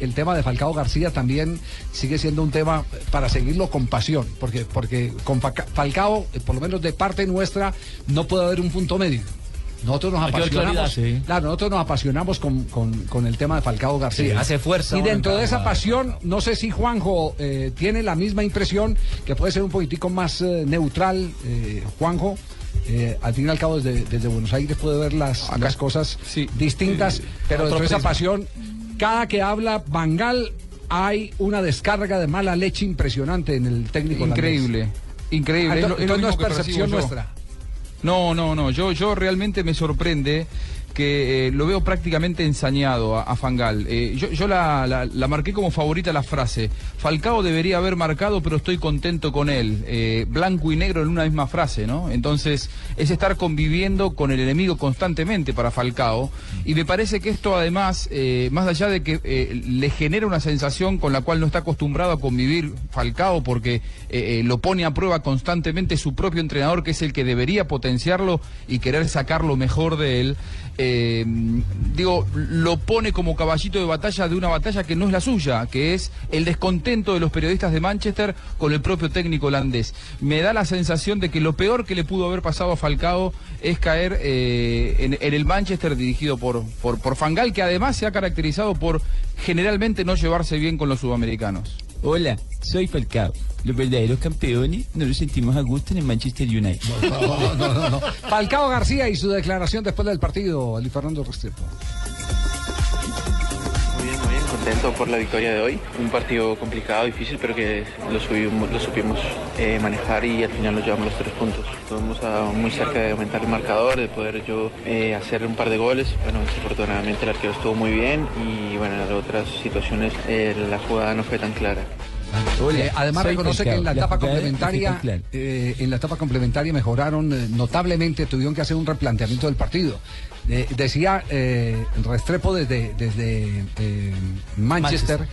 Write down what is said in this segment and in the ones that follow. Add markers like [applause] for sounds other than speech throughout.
El tema de Falcao García también sigue siendo un tema para seguirlo con pasión, porque, porque con Falcao, eh, por lo menos de parte nuestra, no puede haber un punto medio. Nosotros nos apasionamos. Claro, nosotros nos apasionamos con, el tema de Falcao García. hace fuerza. Y dentro de esa pasión, no sé si Juanjo eh, tiene la misma impresión, que puede ser un poquitico más eh, neutral, Juanjo. al fin y al cabo, desde, Buenos Aires puede ver las, cosas distintas, pero dentro de esa pasión cada que habla Bangal hay una descarga de mala leche impresionante en el técnico. Increíble, increíble. Ah, no es percepción nuestra. No, no, no. Yo, yo realmente me sorprende que eh, lo veo prácticamente ensañado a, Fangal. Eh, yo, la, marqué como favorita la frase. Falcao debería haber marcado, pero estoy contento con él. Eh, blanco y negro en una misma frase, ¿no? Entonces, es estar conviviendo con el enemigo constantemente para Falcao. Y me parece que esto, además, más allá de que le genera una sensación con la cual no está acostumbrado a convivir Falcao, porque lo pone a prueba constantemente su propio entrenador, que es el que debería potenciarlo y querer sacar lo mejor de él eh, digo, lo pone como caballito de batalla de una batalla que no es la suya, que es el descontento de los periodistas de Manchester con el propio técnico holandés. Me da la sensación de que lo peor que le pudo haber pasado a Falcao es caer eh, en, el Manchester dirigido por, por, por Fangal, que además se ha caracterizado por generalmente no llevarse bien con los sudamericanos. Hola, soy Falcao. Los verdaderos campeones no los sentimos a gusto en el Manchester United. No, no, no, Falcao García y su declaración después del partido, Ali Fernando Restrepo. Contento por la victoria de hoy. Un partido complicado, difícil, pero que lo, supimos eh, manejar y al final nos llevamos los tres puntos. Estuvimos muy cerca de aumentar el marcador, de poder yo eh, hacer un par de goles. Bueno, desafortunadamente el arquero estuvo muy bien y bueno, en otras situaciones eh, la jugada no fue tan clara. Eh, además reconoce que en la etapa complementaria, eh, en la etapa complementaria mejoraron eh, notablemente, tuvieron que hacer un replanteamiento del partido. decía Restrepo desde, desde Manchester,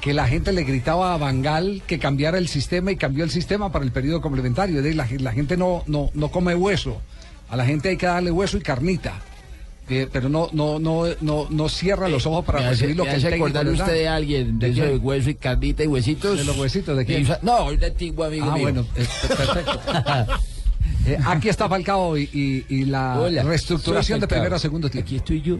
que la gente le gritaba a Bangal que cambiara el sistema y cambió el sistema para el periodo complementario. La, la gente no, no, no come hueso, a la gente hay que darle hueso y carnita pero no, no, no, no, no cierra los ojos para recibir lo que el técnico usted de alguien, de, de hueso y carnita y huesitos? ¿De los huesitos de quién? No, un antiguo amigo ah, bueno, perfecto. [laughs] Eh, aquí está Falcao y la reestructuración de primero a segundo tiempo. Aquí estoy yo.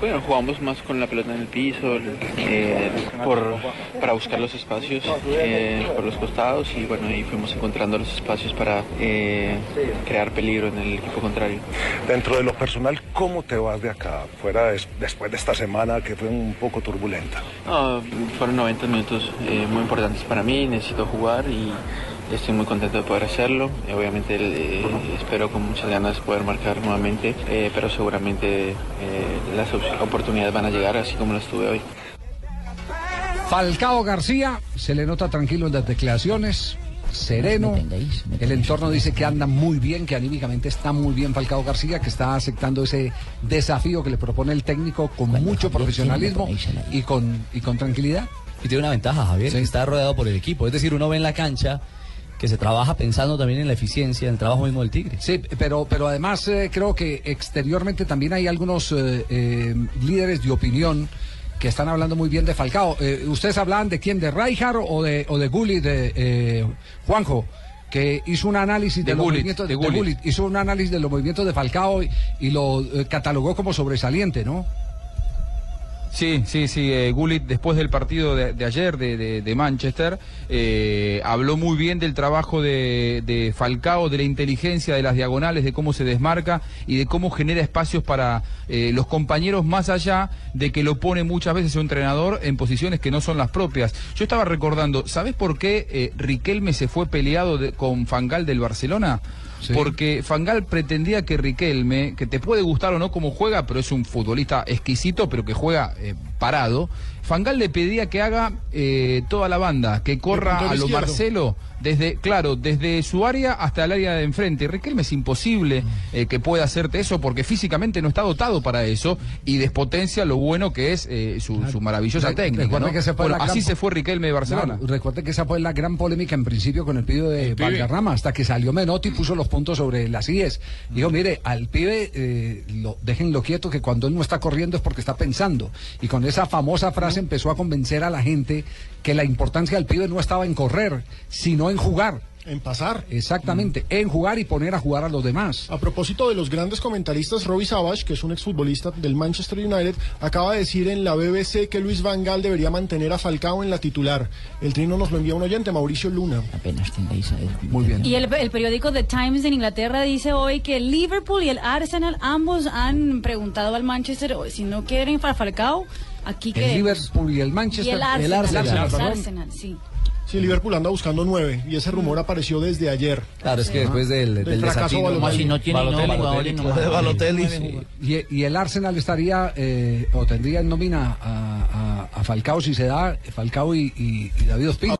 Bueno, jugamos más con la pelota en el piso, eh, por, para buscar los espacios eh, por los costados y bueno, ahí fuimos encontrando los espacios para eh, crear peligro en el equipo contrario. Dentro de lo personal, ¿cómo te vas de acá, fuera después de esta semana que fue un poco turbulenta? fueron 90 minutos muy importantes para mí, necesito jugar y Estoy muy contento de poder hacerlo. Obviamente eh, espero con muchas ganas poder marcar nuevamente, eh, pero seguramente eh, las oportunidades van a llegar así como las tuve hoy. Falcao García se le nota tranquilo en las declaraciones, sereno. El entorno dice que anda muy bien, que anímicamente está muy bien Falcao García, que está aceptando ese desafío que le propone el técnico con mucho profesionalismo y con, y con tranquilidad. Y tiene una ventaja, Javier, está rodeado por el equipo. Es decir, uno ve en la cancha que se trabaja pensando también en la eficiencia, en el trabajo mismo del Tigre. Sí, pero, pero además eh, creo que exteriormente también hay algunos eh, eh, líderes de opinión que están hablando muy bien de Falcao. ¿Ustedes hablan de quién? ¿De Rijkaard o de, o de Gulli, de Juanjo? que hizo un análisis de, los movimientos de, Gullit. hizo un análisis de los movimientos de Falcao y, y lo catalogó como sobresaliente, ¿no? Sí, sí, sí. Eh, Gullit, después del partido de, ayer de, Manchester, eh, habló muy bien del trabajo de, Falcao, de la inteligencia de las diagonales, de cómo se desmarca y de cómo genera espacios para eh, los compañeros, más allá de que lo pone muchas veces un entrenador en posiciones que no son las propias. Yo estaba recordando, ¿sabes por qué Riquelme se fue peleado con Fangal del Barcelona? Porque Fangal pretendía que Riquelme, que te puede gustar o no como juega, pero es un futbolista exquisito, pero que juega eh, parado, Fangal le pedía que haga eh, toda la banda, que corra a lo Marcelo desde, claro, desde su área hasta el área de enfrente. Riquelme es imposible eh, que pueda hacerte eso porque físicamente no está dotado para eso y despotencia lo bueno que es eh, su, maravillosa técnica. así se fue Riquelme de Barcelona. recuerde que esa fue la gran polémica en principio con el pibe de Valderrama, hasta que salió Menotti y puso los puntos sobre las IES. Dijo, mire, al pibe eh, lo, déjenlo quieto que cuando él no está corriendo es porque está pensando. Y con esa famosa frase empezó a convencer a la gente que la importancia del pibe no estaba en correr, sino en jugar. En pasar. Exactamente, en jugar y poner a jugar a los demás. A propósito de los grandes comentaristas, Robbie Savage, que es un exfutbolista del Manchester United, acaba de decir en la BBC que Luis Van Gaal debería mantener a Falcao en la titular. El trino nos lo envía un oyente, Mauricio Luna. Apenas Muy bien. Y el, periódico The Times de Inglaterra dice hoy que el Liverpool y el Arsenal ambos han preguntado al Manchester si no quieren para Falcao. Aquí el Liverpool y el Manchester. Y el Arsenal. El Arsenal, sí. Sí, Liverpool anda buscando nueve y ese rumor apareció desde ayer. Claro, es que después del, del, fracaso si no tiene y, y, el Arsenal estaría eh, o tendría en nómina a, a, a, Falcao si se da Falcao y, y, y David Ospina.